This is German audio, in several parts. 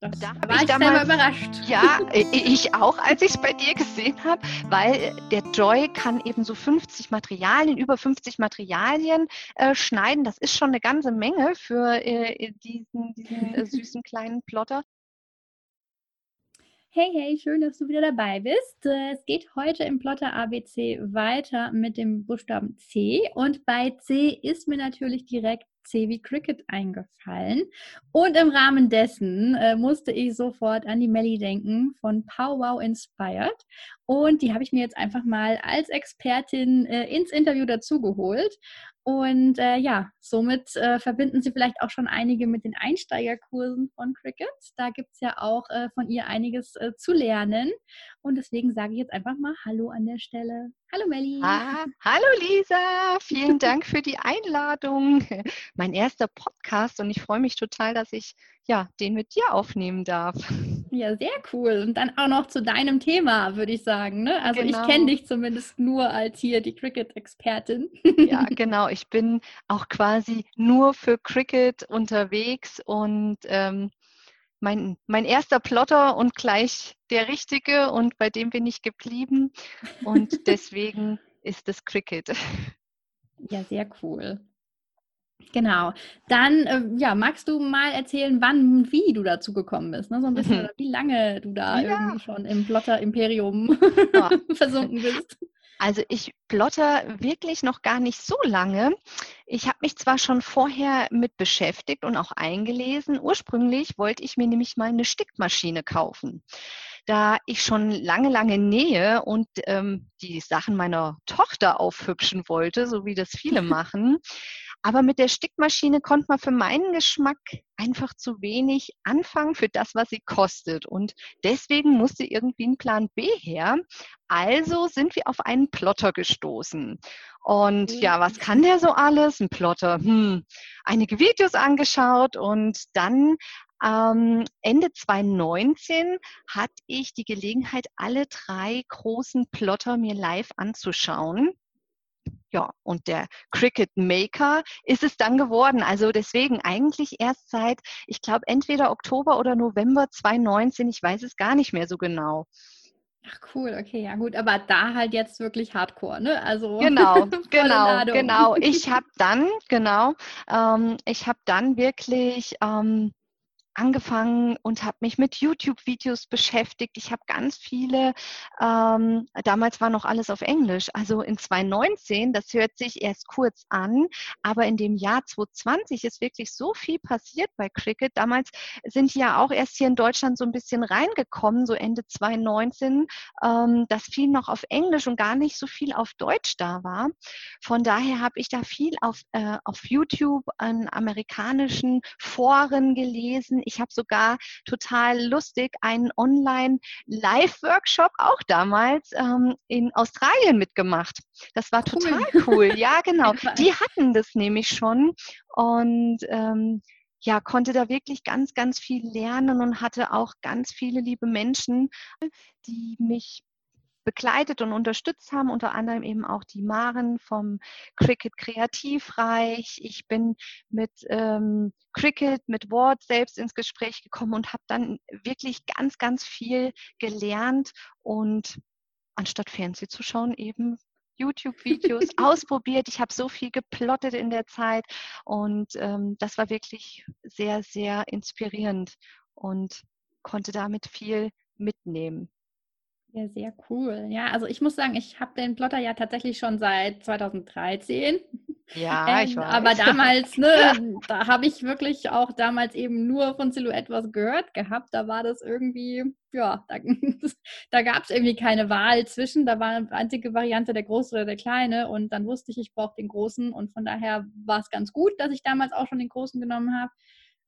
Das da war ich, ich damals, selber überrascht. Ja, ich auch, als ich es bei dir gesehen habe, weil der Joy kann eben so 50 Materialien, über 50 Materialien äh, schneiden. Das ist schon eine ganze Menge für äh, diesen, diesen äh, süßen kleinen Plotter. Hey, hey, schön, dass du wieder dabei bist. Äh, es geht heute im Plotter ABC weiter mit dem Buchstaben C und bei C ist mir natürlich direkt Wie Cricket eingefallen. Und im Rahmen dessen äh, musste ich sofort an die Melly denken von Powwow Inspired. Und die habe ich mir jetzt einfach mal als Expertin äh, ins Interview dazugeholt. Und äh, ja, somit äh, verbinden Sie vielleicht auch schon einige mit den Einsteigerkursen von Cricket. Da gibt es ja auch äh, von ihr einiges äh, zu lernen. Und deswegen sage ich jetzt einfach mal Hallo an der Stelle. Hallo Melli. Ah, hallo Lisa, vielen Dank für die Einladung. Mein erster Podcast und ich freue mich total, dass ich ja, den mit dir aufnehmen darf. Ja, sehr cool. Und dann auch noch zu deinem Thema, würde ich sagen. Ne? Also genau. ich kenne dich zumindest nur als hier die Cricket-Expertin. Ja, genau. Ich bin auch quasi nur für Cricket unterwegs und ähm, mein, mein erster Plotter und gleich der richtige und bei dem bin ich geblieben und deswegen ist es Cricket. Ja, sehr cool. Genau. Dann, äh, ja, magst du mal erzählen, wann und wie du dazu gekommen bist? Ne? So ein bisschen, mhm. wie lange du da ja. irgendwie schon im Plotter-Imperium ja. versunken bist. Also ich plotter wirklich noch gar nicht so lange. Ich habe mich zwar schon vorher mit beschäftigt und auch eingelesen. Ursprünglich wollte ich mir nämlich mal eine Stickmaschine kaufen. Da ich schon lange, lange nähe und ähm, die Sachen meiner Tochter aufhübschen wollte, so wie das viele machen, aber mit der Stickmaschine konnte man für meinen Geschmack einfach zu wenig anfangen für das, was sie kostet. Und deswegen musste irgendwie ein Plan B her. Also sind wir auf einen Plotter gestoßen. Und ja, was kann der so alles? Ein Plotter. Hm. Einige Videos angeschaut und dann ähm, Ende 2019 hatte ich die Gelegenheit, alle drei großen Plotter mir live anzuschauen. Ja, und der Cricket Maker ist es dann geworden. Also deswegen eigentlich erst seit, ich glaube, entweder Oktober oder November 2019, ich weiß es gar nicht mehr so genau. Ach cool, okay, ja gut, aber da halt jetzt wirklich Hardcore, ne? Also genau, genau, genau. Ich habe dann, genau, ähm, ich habe dann wirklich ähm, angefangen und habe mich mit YouTube-Videos beschäftigt. Ich habe ganz viele, ähm, damals war noch alles auf Englisch, also in 2019, das hört sich erst kurz an, aber in dem Jahr 2020 ist wirklich so viel passiert bei Cricket. Damals sind die ja auch erst hier in Deutschland so ein bisschen reingekommen, so Ende 2019, ähm, dass viel noch auf Englisch und gar nicht so viel auf Deutsch da war. Von daher habe ich da viel auf, äh, auf YouTube an amerikanischen Foren gelesen ich habe sogar total lustig einen Online-Live-Workshop auch damals ähm, in Australien mitgemacht. Das war cool. total cool. Ja, genau. Die hatten das nämlich schon und ähm, ja, konnte da wirklich ganz, ganz viel lernen und hatte auch ganz viele liebe Menschen, die mich begleitet und unterstützt haben, unter anderem eben auch die Maren vom Cricket Kreativreich. Ich bin mit ähm, Cricket, mit Ward selbst ins Gespräch gekommen und habe dann wirklich ganz, ganz viel gelernt und anstatt Fernseh zu schauen, eben YouTube-Videos ausprobiert. Ich habe so viel geplottet in der Zeit und ähm, das war wirklich sehr, sehr inspirierend und konnte damit viel mitnehmen. Ja, sehr cool. Ja, also ich muss sagen, ich habe den Plotter ja tatsächlich schon seit 2013. Ja, ich weiß. Aber damals, ne, da habe ich wirklich auch damals eben nur von Silhouette was gehört gehabt. Da war das irgendwie, ja, da, da gab es irgendwie keine Wahl zwischen. Da war eine einzige Variante der Große oder der Kleine. Und dann wusste ich, ich brauche den Großen. Und von daher war es ganz gut, dass ich damals auch schon den Großen genommen habe.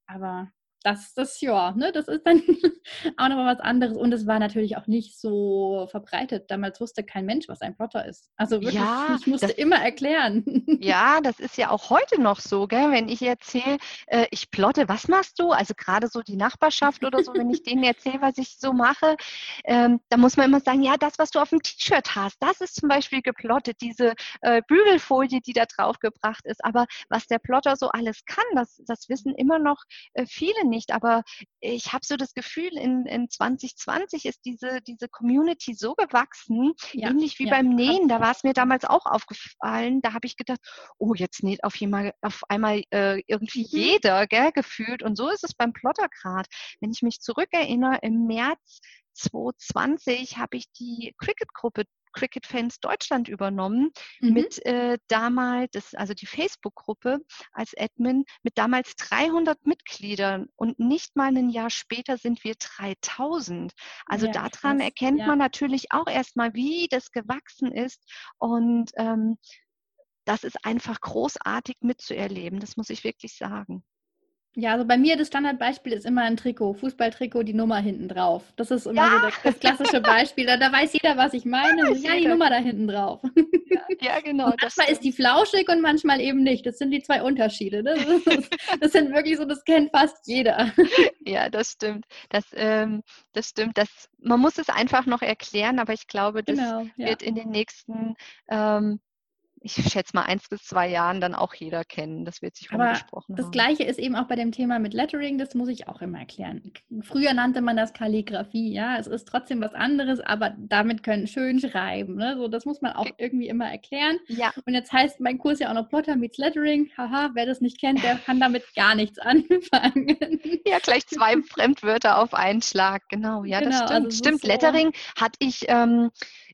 Aber das, das, ja, ne, das ist dann auch nochmal was anderes. Und es war natürlich auch nicht so verbreitet. Damals wusste kein Mensch, was ein Plotter ist. Also wirklich, ja, ich musste das, immer erklären. Ja, das ist ja auch heute noch so, gell? wenn ich erzähle, äh, ich plotte, was machst du? Also gerade so die Nachbarschaft oder so, wenn ich denen erzähle, was ich so mache, ähm, da muss man immer sagen, ja, das, was du auf dem T-Shirt hast, das ist zum Beispiel geplottet, diese äh, Bügelfolie, die da drauf gebracht ist. Aber was der Plotter so alles kann, das, das wissen immer noch äh, viele nicht, aber ich habe so das Gefühl, in, in 2020 ist diese, diese Community so gewachsen, ja, ähnlich wie ja, beim Nähen. Da war es mir damals auch aufgefallen. Da habe ich gedacht, oh, jetzt näht auf, jemand, auf einmal äh, irgendwie mhm. jeder, gell, gefühlt. Und so ist es beim Plottergrad. Wenn ich mich zurückerinnere, im März 2020 habe ich die Cricket-Gruppe Cricket Fans Deutschland übernommen mhm. mit äh, damals, also die Facebook-Gruppe als Admin mit damals 300 Mitgliedern und nicht mal ein Jahr später sind wir 3000. Also ja, daran krass. erkennt ja. man natürlich auch erstmal, wie das gewachsen ist und ähm, das ist einfach großartig mitzuerleben, das muss ich wirklich sagen. Ja, also bei mir das Standardbeispiel ist immer ein Trikot, Fußballtrikot, die Nummer hinten drauf. Das ist immer ja. so das, das, klassische Beispiel. Da, da, weiß jeder, was ich meine. Ja, ja die Nummer da hinten drauf. Ja, ja genau. Und manchmal ist die flauschig und manchmal eben nicht. Das sind die zwei Unterschiede. Das, ist, das sind wirklich so, das kennt fast jeder. Ja, das stimmt. Das, ähm, das stimmt. Das, man muss es einfach noch erklären, aber ich glaube, das genau, wird in den nächsten ähm, ich schätze mal, eins bis zwei Jahren dann auch jeder kennen. Das wird sich rumgesprochen Das haben. Gleiche ist eben auch bei dem Thema mit Lettering, das muss ich auch immer erklären. Früher nannte man das Kalligrafie, ja. Es ist trotzdem was anderes, aber damit können schön schreiben. Ne? So, das muss man auch irgendwie immer erklären. Ja. Und jetzt heißt mein Kurs ja auch noch Plotter meets Lettering. Haha, wer das nicht kennt, der kann damit gar nichts anfangen. Ja, gleich zwei Fremdwörter auf einen Schlag, genau. Ja, genau, das stimmt. Also stimmt, Lettering hatte ich. Ähm,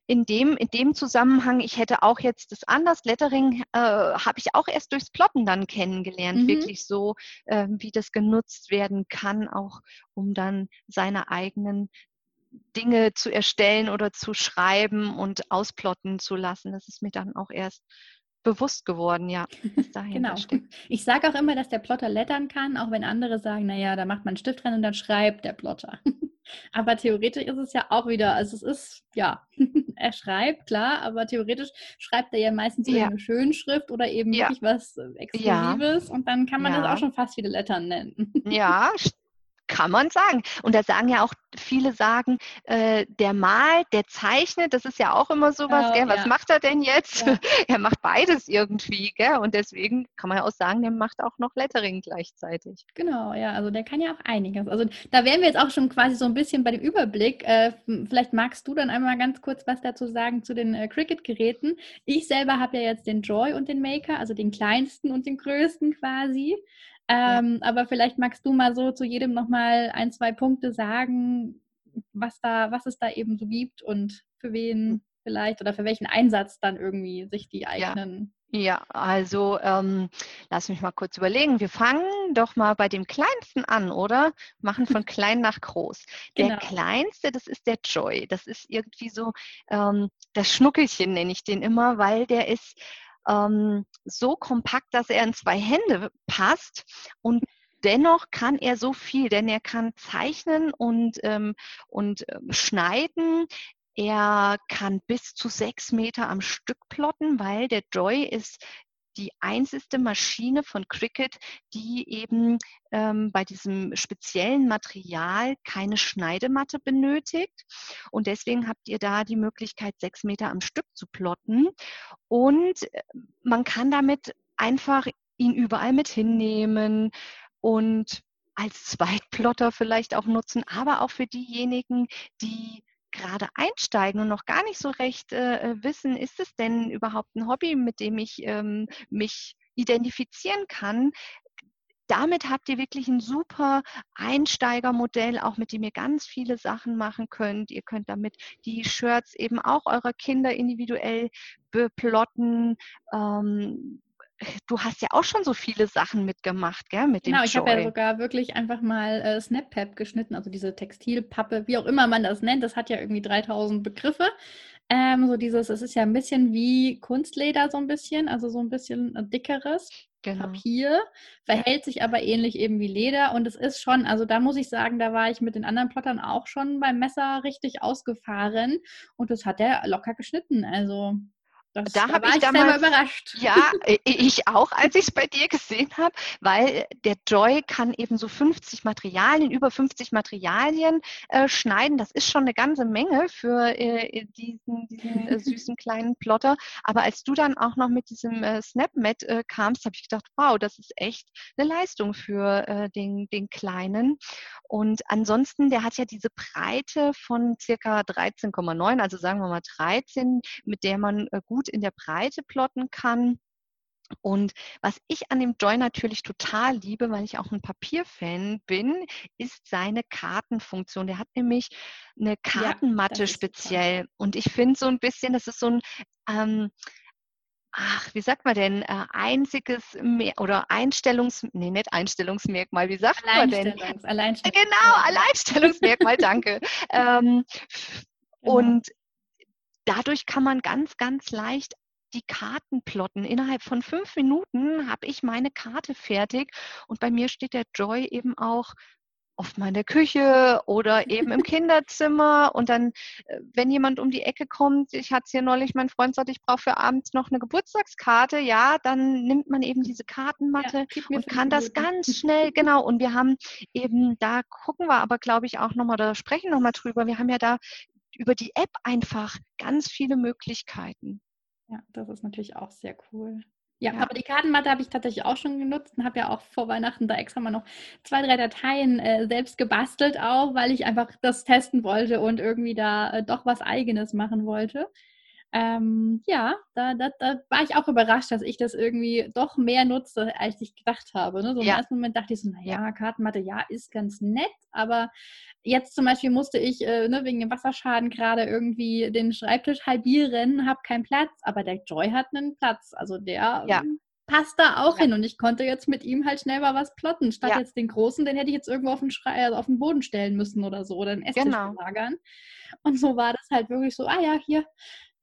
in dem, in dem Zusammenhang, ich hätte auch jetzt das anders, Lettering äh, habe ich auch erst durchs Plotten dann kennengelernt, mhm. wirklich so, äh, wie das genutzt werden kann, auch um dann seine eigenen Dinge zu erstellen oder zu schreiben und ausplotten zu lassen. Das ist mir dann auch erst bewusst geworden, ja. genau. Steckt. Ich sage auch immer, dass der Plotter lettern kann, auch wenn andere sagen, naja, da macht man einen Stift dran und dann schreibt der Plotter. Aber theoretisch ist es ja auch wieder, also es ist, ja, er schreibt, klar, aber theoretisch schreibt er ja meistens ja. eine Schönschrift oder eben ja. wirklich was Exklusives ja. und dann kann man ja. das auch schon fast wieder Lettern nennen. Ja, kann man sagen. Und da sagen ja auch viele sagen, äh, der malt, der zeichnet, das ist ja auch immer sowas, oh, gell? was ja. macht er denn jetzt? Ja. er macht beides irgendwie, gell? Und deswegen kann man ja auch sagen, der macht auch noch Lettering gleichzeitig. Genau, ja, also der kann ja auch einiges. Also da wären wir jetzt auch schon quasi so ein bisschen bei dem Überblick. Äh, vielleicht magst du dann einmal ganz kurz was dazu sagen zu den äh, Cricut-Geräten. Ich selber habe ja jetzt den Joy und den Maker, also den kleinsten und den größten quasi. Ähm, ja. Aber vielleicht magst du mal so zu jedem nochmal ein, zwei Punkte sagen, was da, was es da eben so gibt und für wen hm. vielleicht oder für welchen Einsatz dann irgendwie sich die eignen. Ja, ja also ähm, lass mich mal kurz überlegen. Wir fangen doch mal bei dem kleinsten an, oder? Machen von klein nach groß. Der genau. kleinste, das ist der Joy. Das ist irgendwie so ähm, das Schnuckelchen, nenne ich den immer, weil der ist ähm, so kompakt, dass er in zwei Hände passt und dennoch kann er so viel, denn er kann zeichnen und, ähm, und äh, schneiden. Er kann bis zu sechs Meter am Stück plotten, weil der Joy ist die einzige Maschine von Cricut, die eben ähm, bei diesem speziellen Material keine Schneidematte benötigt. Und deswegen habt ihr da die Möglichkeit, sechs Meter am Stück zu plotten. Und äh, man kann damit einfach ihn überall mit hinnehmen und als Zweitplotter vielleicht auch nutzen, aber auch für diejenigen, die gerade einsteigen und noch gar nicht so recht äh, äh, wissen, ist es denn überhaupt ein Hobby, mit dem ich ähm, mich identifizieren kann, damit habt ihr wirklich ein super Einsteigermodell, auch mit dem ihr ganz viele Sachen machen könnt. Ihr könnt damit die Shirts eben auch eurer Kinder individuell beplotten. Ähm, du hast ja auch schon so viele Sachen mitgemacht, gell? Mit genau, ich habe ja sogar wirklich einfach mal äh, Snap-Pap geschnitten, also diese Textilpappe, wie auch immer man das nennt. Das hat ja irgendwie 3000 Begriffe. Ähm, so dieses, es ist ja ein bisschen wie Kunstleder, so ein bisschen, also so ein bisschen äh, dickeres. Genau. Papier, verhält sich aber ähnlich eben wie Leder und es ist schon, also da muss ich sagen, da war ich mit den anderen Plottern auch schon beim Messer richtig ausgefahren und das hat er locker geschnitten, also Das, da, habe ich, ich damals überrascht. Ja, ich auch, als ich es bei dir gesehen habe, weil der Joy kann eben so 50 Materialien, über 50 Materialien äh, schneiden. Das ist schon eine ganze Menge für äh, diesen, diesen äh, süßen kleinen Plotter. Aber als du dann auch noch mit diesem äh, SnapMat äh, kamst, habe ich gedacht, wow, das ist echt eine Leistung für äh, den, den Kleinen. Und ansonsten, der hat ja diese Breite von circa 13,9, also sagen wir mal 13, mit der man gut gut in der Breite plotten kann. Und was ich an dem Joy natürlich total liebe, weil ich auch ein Papierfan bin, ist seine Kartenfunktion. Der hat nämlich eine Kartenmatte ja, speziell. Und ich finde so ein bisschen, das ist so ein ähm, ach, wie sagt man denn, äh, einziges Mer oder Einstellungs, nee, nicht Einstellungsmerkmal, wie sagt man denn? Alleinstellungs genau, Alleinstellungsmerkmal, danke. ähm, genau. Und dadurch kann man ganz, ganz leicht die Karten plotten. Innerhalb von fünf Minuten habe ich meine Karte fertig und bei mir steht der Joy eben auch oft mal in der Küche oder eben im Kinderzimmer. Und dann, äh, wenn jemand um die Ecke kommt, ich hatte es hier neulich, mein Freund sagt, ich brauche für abends noch eine Geburtstagskarte, ja, dann nimmt man eben diese Kartenmatte ja, und kann das ganz schnell, genau. Und wir haben eben, da gucken wir aber, glaube ich, auch nochmal, da sprechen nochmal drüber. Wir haben ja da über die App einfach ganz viele Möglichkeiten. Ja, das ist natürlich auch sehr cool. Ja, ja, aber die Kartenmatte habe ich tatsächlich auch schon genutzt und habe ja auch vor Weihnachten da extra mal noch zwei, drei Dateien äh, selbst gebastelt, auch weil ich einfach das testen wollte und irgendwie da äh, doch was Eigenes machen wollte. Ähm, ja, da, da, da, war ich auch überrascht, dass ich das irgendwie doch mehr nutze, als ich gedacht habe. Ne? So im ja. ersten Moment dachte ich so, naja, Kartenmatte, ja, ist ganz nett, aber jetzt zum Beispiel musste ich äh, ne, wegen dem Wasserschaden gerade irgendwie den Schreibtisch halbieren, habe keinen Platz, aber der Joy hat einen Platz. Also der ja. ähm, passt da auch ja. hin und ich konnte jetzt mit ihm halt schnell mal was plotten. Statt jetzt den großen, den hätte ich jetzt irgendwo auf den, Schrei also auf den Boden stellen müssen oder so oder den Esstisch genau. lagern. Und so war das halt wirklich so, ah ja, hier,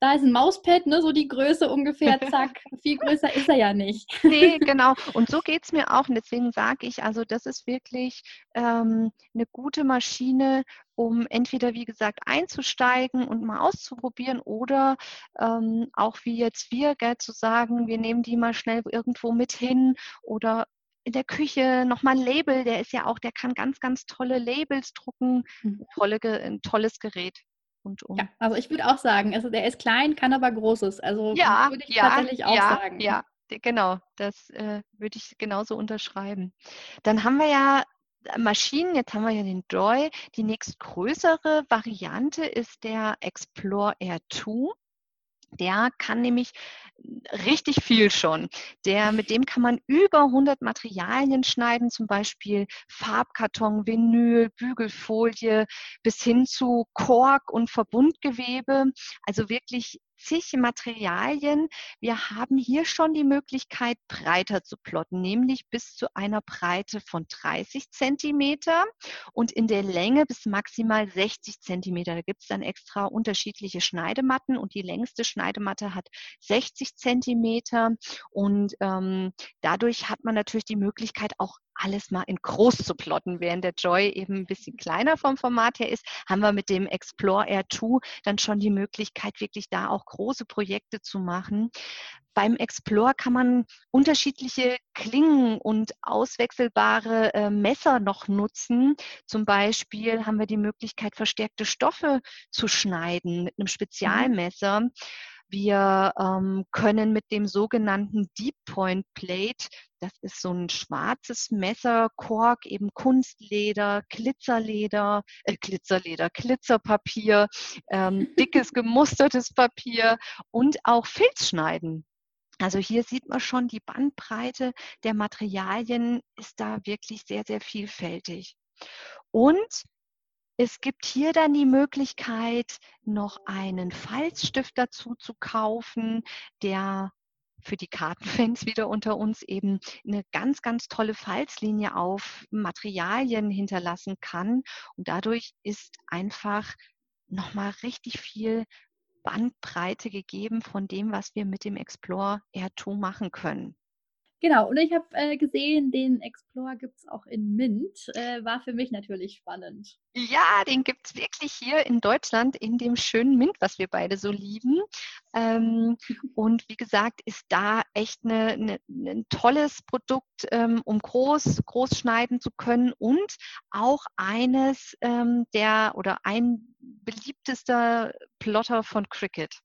da ist ein Mauspad, ne, so die Größe ungefähr, zack, viel größer ist er ja nicht. Nee, genau. Und so geht es mir auch. Und deswegen sage ich, also das ist wirklich ähm, eine gute Maschine, um entweder, wie gesagt, einzusteigen und mal auszuprobieren oder ähm, auch wie jetzt wir, gell, zu sagen, wir nehmen die mal schnell irgendwo mit hin oder in der Küche nochmal ein Label, der ist ja auch, der kann ganz, ganz tolle Labels drucken. Mhm. Tolle, ein tolles Gerät rundum. Ja, also ich würde auch sagen, also der ist klein, kann aber Großes. Also ja, würde ich ja, tatsächlich auch ja, sagen. Ja, genau, das äh, würde ich genauso unterschreiben. Dann haben wir ja äh, Maschinen, jetzt haben wir ja den Joy. Die nächstgrößere Variante ist der Explore Air 2. Der kann nämlich richtig viel schon. Der, mit dem kann man über 100 Materialien schneiden, zum Beispiel Farbkarton, Vinyl, Bügelfolie bis hin zu Kork und Verbundgewebe. Also wirklich zig Materialien. Wir haben hier schon die Möglichkeit, breiter zu plotten, nämlich bis zu einer Breite von 30 Zentimeter und in der Länge bis maximal 60 Zentimeter. Da gibt es dann extra unterschiedliche Schneidematten und die längste Schneidematte hat 60 Zentimeter und ähm, dadurch hat man natürlich die Möglichkeit, auch alles mal in groß zu plotten. Während der Joy eben ein bisschen kleiner vom Format her ist, haben wir mit dem Explore Air 2 dann schon die Möglichkeit, wirklich da auch große Projekte zu machen. Beim Explore kann man unterschiedliche Klingen und auswechselbare äh, Messer noch nutzen. Zum Beispiel haben wir die Möglichkeit, verstärkte Stoffe zu schneiden mit einem mhm. Spezialmesser. Mhm. Wir ähm, können mit dem sogenannten Deep Point Plate, das ist so ein schwarzes Messer, Kork, eben Kunstleder, Glitzerleder, äh, Glitzerleder, Glitzerpapier, ähm, dickes gemustertes Papier und auch Filz schneiden. Also hier sieht man schon, die Bandbreite der Materialien ist da wirklich sehr, sehr vielfältig. Und es gibt hier dann die Möglichkeit, noch einen Falzstift dazu zu kaufen, der für die Kartenfans wieder unter uns eben eine ganz, ganz tolle Falzlinie auf Materialien hinterlassen kann. Und dadurch ist einfach nochmal richtig viel Bandbreite gegeben von dem, was wir mit dem Explore R2 machen können. Genau, und ich habe äh, gesehen, den Explorer gibt es auch in Mint. Äh, war für mich natürlich spannend. Ja, den gibt es wirklich hier in Deutschland in dem schönen Mint, was wir beide so lieben. Ähm, und wie gesagt, ist da echt eine, eine, ein tolles Produkt, ähm, um groß, groß schneiden zu können und auch eines ähm, der oder ein beliebtester Plotter von Cricut.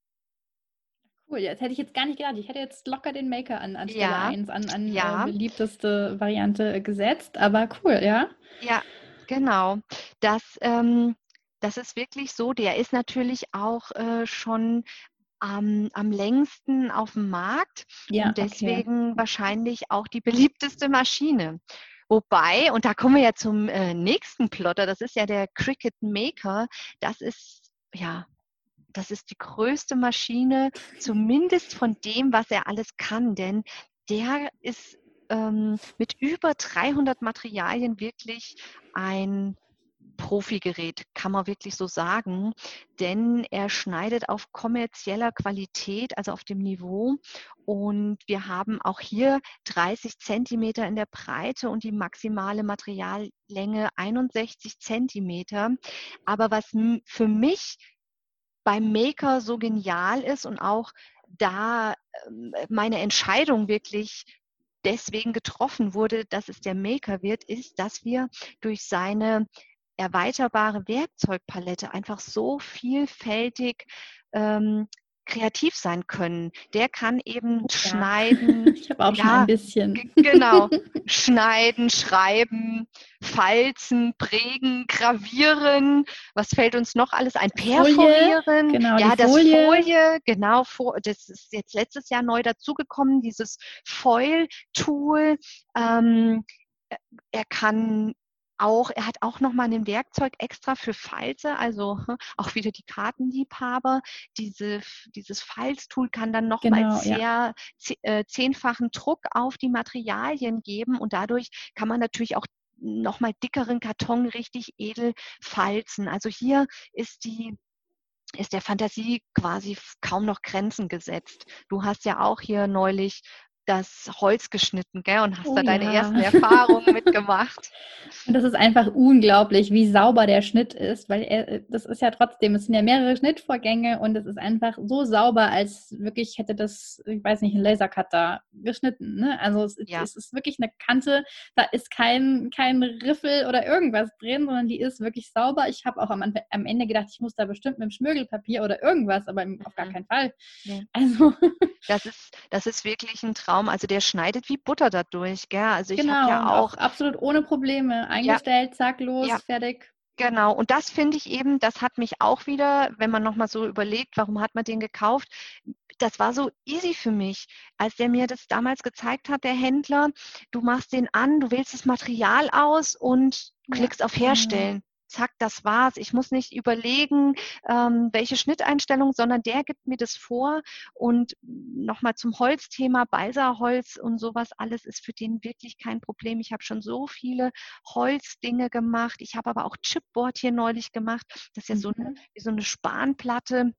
Cool, das hätte ich jetzt gar nicht gedacht. Ich hätte jetzt locker den Maker an, an Stelle ja. 1 an, an ja. äh, beliebteste Variante gesetzt, aber cool, ja? Ja, genau. Das, ähm, das ist wirklich so. Der ist natürlich auch äh, schon am, am längsten auf dem Markt ja, und deswegen okay. wahrscheinlich auch die beliebteste Maschine. Wobei, und da kommen wir ja zum äh, nächsten Plotter, das ist ja der Cricut Maker. Das ist ja das ist die größte Maschine, zumindest von dem, was er alles kann, denn der ist ähm, mit über 300 Materialien wirklich ein Profigerät, kann man wirklich so sagen, denn er schneidet auf kommerzieller Qualität, also auf dem Niveau. Und wir haben auch hier 30 Zentimeter in der Breite und die maximale Materiallänge 61 Zentimeter. Aber was für mich beim Maker so genial ist und auch da ähm, meine Entscheidung wirklich deswegen getroffen wurde, dass es der Maker wird, ist, dass wir durch seine erweiterbare Werkzeugpalette einfach so vielfältig ähm, kreativ sein können. Der kann eben ja. schneiden. Ich habe auch ja, schon ein bisschen. Genau. schneiden, schreiben, falzen, prägen, gravieren. Was fällt uns noch alles ein? Perforieren. Genau, ja, das Folie. Folie. Genau. Das ist jetzt letztes Jahr neu dazugekommen, dieses Foil-Tool. Ähm, er kann auch, er hat auch nochmal ein Werkzeug extra für Falte, also auch wieder die Kartenliebhaber. Diese, dieses Falztool kann dann nochmal genau, sehr ja. Äh, zehnfachen Druck auf die Materialien geben und dadurch kann man natürlich auch nochmal dickeren Karton richtig edel falzen. Also hier ist die ist der Fantasie quasi kaum noch Grenzen gesetzt. Du hast ja auch hier neulich das Holz geschnitten, gell? Und hast oh, da deine ja. ersten Erfahrungen mitgemacht. Und das ist einfach unglaublich, wie sauber der Schnitt ist, weil er, äh, das ist ja trotzdem, es sind ja mehrere Schnittvorgänge und es ist einfach so sauber, als wirklich hätte das, ich weiß nicht, ein Lasercutter geschnitten. Ne? Also es, ja. es, ist wirklich eine Kante, da ist kein, kein Riffel oder irgendwas drin, sondern die ist wirklich sauber. Ich habe auch am, am Ende gedacht, ich muss da bestimmt mit dem Schmirgelpapier oder irgendwas, aber auf gar mhm. keinen Fall. Ja. Also das ist, das ist wirklich ein Traum Raum. Also der schneidet wie Butter dadurch. Gell? Also ich genau, habe ja auch, auch, absolut ohne Probleme eingestellt, ja, zack, los, ja. fertig. Genau, und das finde ich eben, das hat mich auch wieder, wenn man nochmal so überlegt, warum hat man den gekauft, das war so easy für mich, als der mir das damals gezeigt hat, der Händler, du machst den an, du wählst das Material aus und klickst ja. auf. Herstellen zack, das war's. Ich muss nicht überlegen, ähm, welche Schnitteinstellung, sondern der gibt mir das vor. Und nochmal zum Holzthema, Balsaholz und sowas, alles ist für den wirklich kein Problem. Ich habe schon so viele Holzdinge gemacht. Ich habe aber auch Chipboard hier neulich gemacht. Das ist ja so eine, mhm. so eine Spanplatte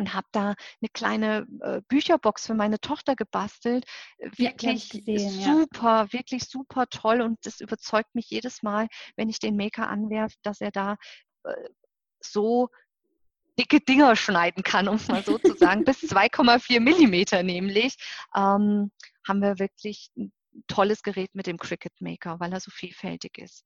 und habe da eine kleine äh, Bücherbox für meine Tochter gebastelt. Wirklich gesehen, super, ja. wirklich super toll und das überzeugt mich jedes Mal, wenn ich den Maker anwerfe, dass er da äh, so dicke Dinger schneiden kann, um es mal so zu sagen, bis 2,4 Millimeter nämlich, ähm, haben wir wirklich ein tolles Gerät mit dem Cricut Maker, weil er so vielfältig ist.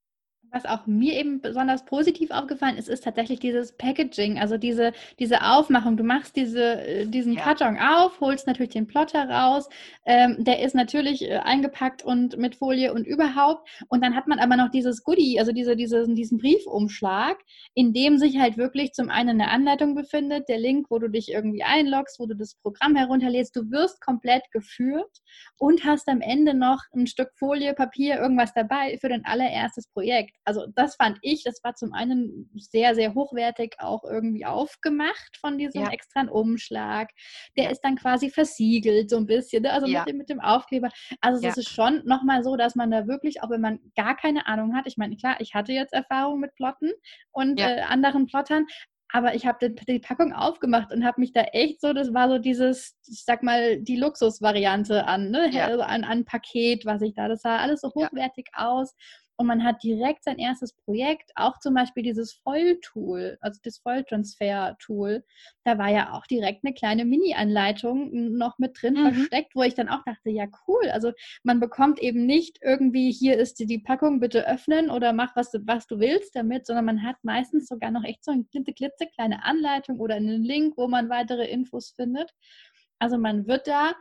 Was auch mir eben besonders positiv aufgefallen ist, ist tatsächlich dieses Packaging, also diese, diese Aufmachung. Du machst diese, äh, diesen ja. Karton auf, holst natürlich den Plotter raus. Ähm, der ist natürlich äh, eingepackt und mit Folie und überhaupt. Und dann hat man aber noch dieses Goodie, also diese, diese, diesen Briefumschlag, in dem sich halt wirklich zum einen eine Anleitung befindet, der Link, wo du dich irgendwie einloggst, wo du das Programm herunterlädst. Du wirst komplett geführt und hast am Ende noch ein Stück Folie, Papier, irgendwas dabei für dein allererstes Projekt also das fand ich, das war zum einen sehr, sehr hochwertig auch irgendwie aufgemacht von diesem ja. extra Umschlag. Der ja. ist dann quasi versiegelt so ein bisschen, ne? also ja. mit, dem, mit dem Aufkleber. Also es ist schon nochmal so, dass man da wirklich, auch wenn man gar keine Ahnung hat, ich meine, klar, ich hatte jetzt Erfahrung mit Plotten und äh, anderen Plottern, Aber ich habe die, die, Packung aufgemacht und habe mich da echt so, das war so dieses, ich sag mal, die Luxusvariante an, ne? Ja. Also an, an Paket, was ich da, das sah alles so hochwertig ja. aus und man hat direkt sein erstes Projekt, auch zum Beispiel dieses Volltool, also das Volltransfer-Tool, da war ja auch direkt eine kleine Mini-Anleitung noch mit drin mhm. versteckt, wo ich dann auch dachte, ja cool, also man bekommt eben nicht irgendwie, hier ist die, die Packung, bitte öffnen oder mach, was du, was du willst damit, sondern man hat meistens sogar noch echt so eine klitzekleine Anleitung oder einen Link, wo man weitere Infos findet. Also man wird da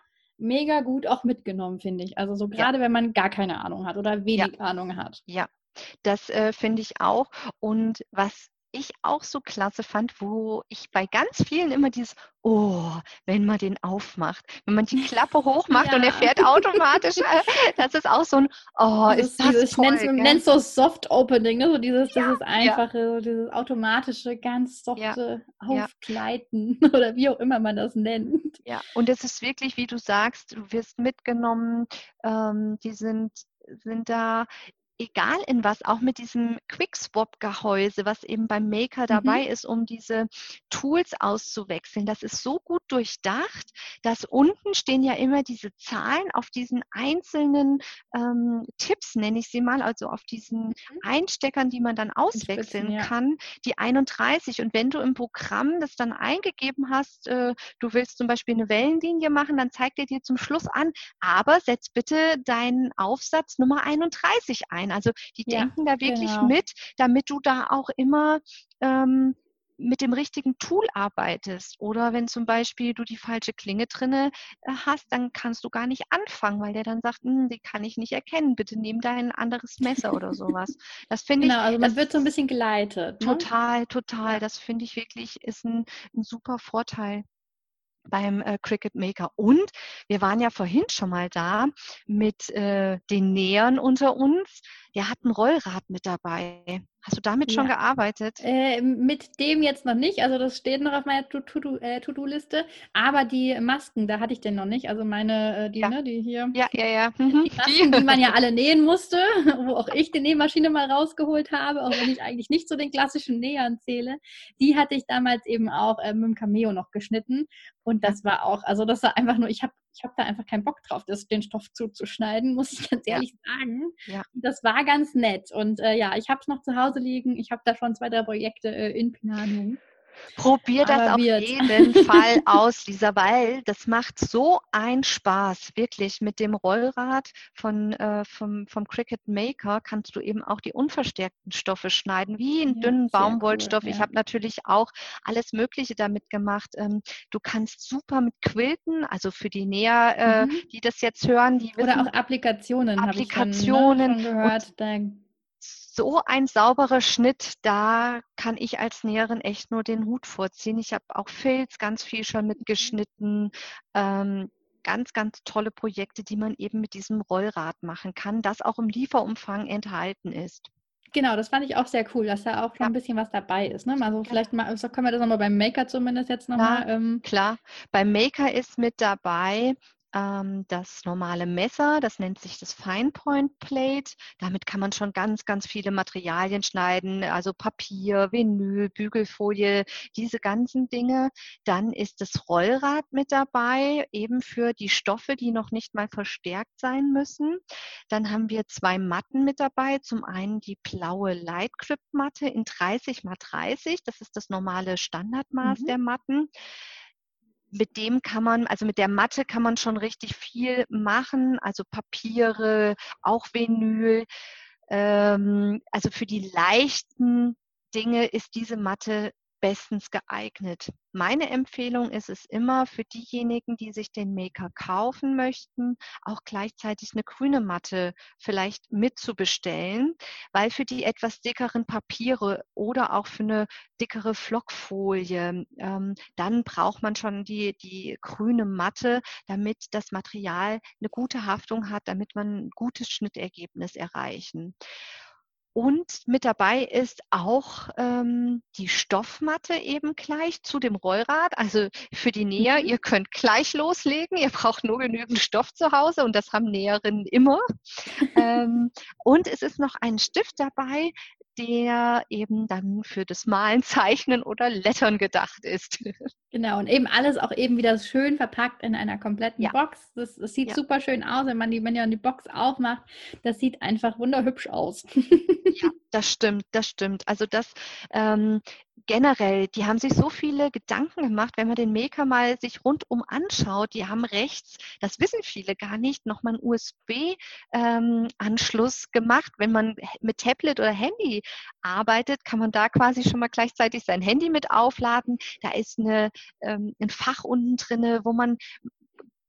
mega gut auch mitgenommen, finde ich. Also so gerade, ja. wenn man gar keine Ahnung hat oder wenig ja. Ahnung hat. Ja, das äh, finde ich auch. Und was ich auch so klasse fand, wo ich bei ganz vielen immer dieses, oh, wenn man den aufmacht, wenn man die Klappe hochmacht ja. und er fährt automatisch, äh, das ist auch so ein, oh, dieses, ist das dieses, toll. Ich nenne es so Soft Opening, ne? so dieses, ja, dieses einfache, ja. so dieses automatische, ganz softe Aufgleiten oder wie auch immer man das nennt. Ja, und es ist wirklich, wie du sagst, du wirst mitgenommen, ähm, die sind sind da egal in was, auch mit diesem Quick-Swap-Gehäuse, was eben beim Maker dabei mhm. ist, um diese Tools auszuwechseln. Das ist so gut durchdacht, dass unten stehen ja immer diese Zahlen auf diesen einzelnen ähm, Tipps, nenne ich sie mal, also auf diesen mhm. Einsteckern, die man dann auswechseln ja. kann, die 31. Und wenn du im Programm das dann eingegeben hast, äh, du willst zum Beispiel eine Wellenlinie machen, dann zeigt er dir zum Schluss an, aber setz bitte deinen Aufsatz Nummer 31 ein. Also die ja, denken da wirklich genau. mit, damit du da auch immer ähm, mit dem richtigen Tool arbeitest. Oder wenn zum Beispiel du die falsche Klinge drinne äh, hast, dann kannst du gar nicht anfangen, weil der dann sagt, hm, die kann ich nicht erkennen. Bitte nimm da ein anderes Messer oder sowas. Das finde genau, ich. also man wird so ein bisschen geleitet. Ne? Total, total. Das finde ich wirklich ist ein, ein super Vorteil beim äh, Cricket Maker. Und wir waren ja vorhin schon mal da mit äh, den Nähern unter uns. Der hat ein Rollrad mit dabei. Hast du damit ja. schon gearbeitet? Äh, mit dem jetzt noch nicht. Also das steht noch auf meiner äh, To-Do-Liste. Aber die Masken, da hatte ich den noch nicht. Also meine, äh, die, ja. ne, die hier. Ja, ja, ja. Mhm. Die Masken, die man ja alle nähen musste, wo auch ich die Nähmaschine mal rausgeholt habe, auch wenn ich eigentlich nicht zu den klassischen Nähern zähle. Die hatte ich damals eben auch äh, mit dem Cameo noch geschnitten. Und das war auch, also das war einfach nur, ich habe ich habe da einfach keinen Bock drauf, das, den Stoff zuzuschneiden, muss ich ganz ehrlich ja. sagen. Ja. Das war ganz nett. Und äh, ja, ich habe es noch zu Hause liegen. Ich habe da schon zwei, drei Projekte äh, in Planung. Probier das Aber auf wird. jeden Fall aus, Lisa, weil das macht so einen Spaß, wirklich. Mit dem Rollrad von, äh, vom, vom Cricut Maker kannst du eben auch die unverstärkten Stoffe schneiden, wie einen ja, dünnen Baumwollstoff. Cool, ja. Ich habe natürlich auch alles Mögliche damit gemacht. Ähm, du kannst super mit Quilten, also für die Näher, äh, mhm. die das jetzt hören, die wissen, Oder auch Applikationen. Applikationen. Ich schon, ne, schon gehört. So ein sauberer Schnitt, da kann ich als Näherin echt nur den Hut vorziehen. Ich habe auch Filz ganz viel schon mitgeschnitten. Ähm, ganz, ganz tolle Projekte, die man eben mit diesem Rollrad machen kann, das auch im Lieferumfang enthalten ist. Genau, das fand ich auch sehr cool, dass da auch noch ja. ein bisschen was dabei ist. Ne? Also vielleicht mal, so können wir das nochmal beim Maker zumindest jetzt nochmal. Ähm klar, beim Maker ist mit dabei das normale Messer, das nennt sich das Fine Point Plate. Damit kann man schon ganz, ganz viele Materialien schneiden, also Papier, Vinyl, Bügelfolie, diese ganzen Dinge. Dann ist das Rollrad mit dabei, eben für die Stoffe, die noch nicht mal verstärkt sein müssen. Dann haben wir zwei Matten mit dabei. Zum einen die blaue Light Grip Matte in 30 x 30. Das ist das normale Standardmaß mhm. der Matten mit dem kann man, also mit der Matte kann man schon richtig viel machen, also Papiere, auch Vinyl. Ähm, also für die leichten Dinge ist diese Matte bestens geeignet. Meine Empfehlung ist es immer für diejenigen, die sich den Maker kaufen möchten, auch gleichzeitig eine grüne Matte vielleicht mitzubestellen, weil für die etwas dickeren Papiere oder auch für eine dickere Flockfolie, ähm, dann braucht man schon die, die grüne Matte, damit das Material eine gute Haftung hat, damit man ein gutes Schnittergebnis erreichen. Und mit dabei ist auch ähm, die Stoffmatte eben gleich zu dem Rollrad. Also für die Näher, mhm. ihr könnt gleich loslegen. Ihr braucht nur genügend Stoff zu Hause und das haben Näherinnen immer. ähm, und es ist noch ein Stift dabei, der eben dann für das Malen, Zeichnen oder Lettern gedacht ist. Genau, und eben alles auch eben wieder schön verpackt in einer kompletten ja. Box. Das, das sieht ja. super schön aus, wenn man die, wenn man die Box aufmacht. Das sieht einfach wunderhübsch aus. ja, das stimmt, das stimmt. Also das ähm, generell, die haben sich so viele Gedanken gemacht, wenn man den Maker mal sich rundum anschaut, die haben rechts, das wissen viele gar nicht, nochmal einen USB-Anschluss ähm, gemacht. Wenn man mit Tablet oder Handy arbeitet, kann man da quasi schon mal gleichzeitig sein Handy mit aufladen. Da ist eine, ähm, ein Fach unten drin, wo man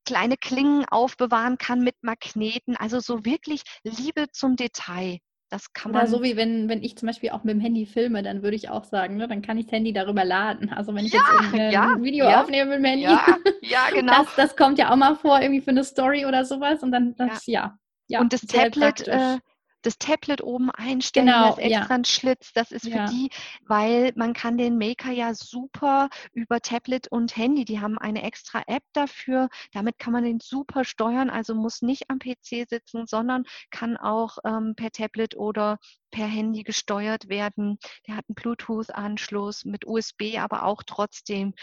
kleine Klingen aufbewahren kann mit Magneten. Also so wirklich Liebe zum Detail. Das kann man. Oder so wie wenn, wenn ich zum Beispiel auch mit dem Handy filme, dann würde ich auch sagen, ne, dann kann ich das Handy darüber laden. Also wenn ich ja, jetzt ein ja, Video ja, aufnehme mit dem Handy. Ja, genau. Das, das, kommt ja auch mal vor, irgendwie für eine Story oder sowas. Und dann, das, ja. ja, und das Tablet, äh, das Tablet oben einstellen, genau, das extra ja. ein Schlitz, das ist für ja. die, weil man kann den Maker ja super über Tablet und Handy, die haben eine extra App dafür, damit kann man den super steuern, also muss nicht am PC sitzen, sondern kann auch ähm, per Tablet oder per Handy gesteuert werden. Der hat einen Bluetooth-Anschluss mit USB, aber auch trotzdem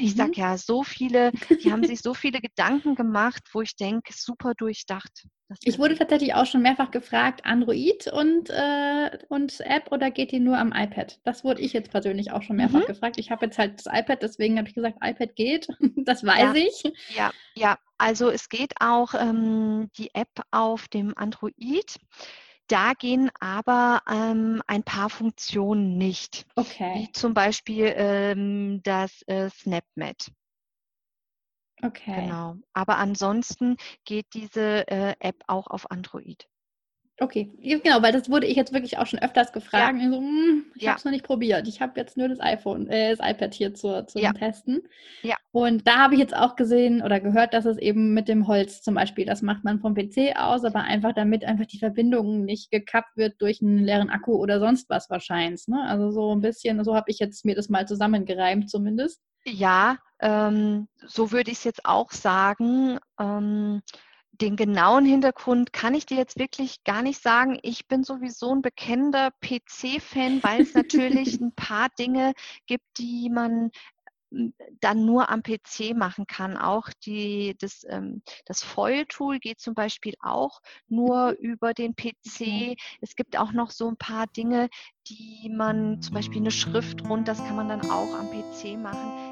ich sag mhm. ja, so viele, die haben sich so viele Gedanken gemacht, wo ich denke, super durchdacht. Ich wurde tatsächlich auch schon mehrfach gefragt, Android und, äh, und App oder geht die nur am iPad? Das wurde ich jetzt persönlich auch schon mehrfach mhm. gefragt. Ich habe jetzt halt das iPad, deswegen habe ich gesagt, iPad geht. Das weiß ja. ich. Ja, ja. Also es geht auch ähm, die App auf dem Android. Da gehen aber ähm, ein paar Funktionen nicht. Okay. Wie zum Beispiel ähm, das äh, SnapMat. Okay. Genau. Aber ansonsten geht diese äh, App auch auf Android. Okay, genau, weil das wurde ich jetzt wirklich auch schon öfters gefragt. Ja. So, hm, ich ja. habe es noch nicht probiert. Ich habe jetzt nur das iPhone, äh, das iPad hier zur, zum ja. Testen. Ja. Und da habe ich jetzt auch gesehen oder gehört, dass es eben mit dem Holz zum Beispiel, das macht man vom PC aus, aber einfach damit einfach die Verbindung nicht gekappt wird durch einen leeren Akku oder sonst was wahrscheinlich. Ne? Also so ein bisschen, so habe ich jetzt mir das mal zusammengereimt zumindest. Ja, ähm, so würde ich es jetzt auch sagen. Ähm, den genauen Hintergrund kann ich dir jetzt wirklich gar nicht sagen. Ich bin sowieso ein bekennender PC-Fan, weil es natürlich ein paar Dinge gibt, die man dann nur am PC machen kann. Auch die, das, ähm, das Foil-Tool geht zum Beispiel auch nur mhm. über den PC. Es gibt auch noch so ein paar Dinge, die man, zum Beispiel eine Schrift rund, das kann man dann auch am PC machen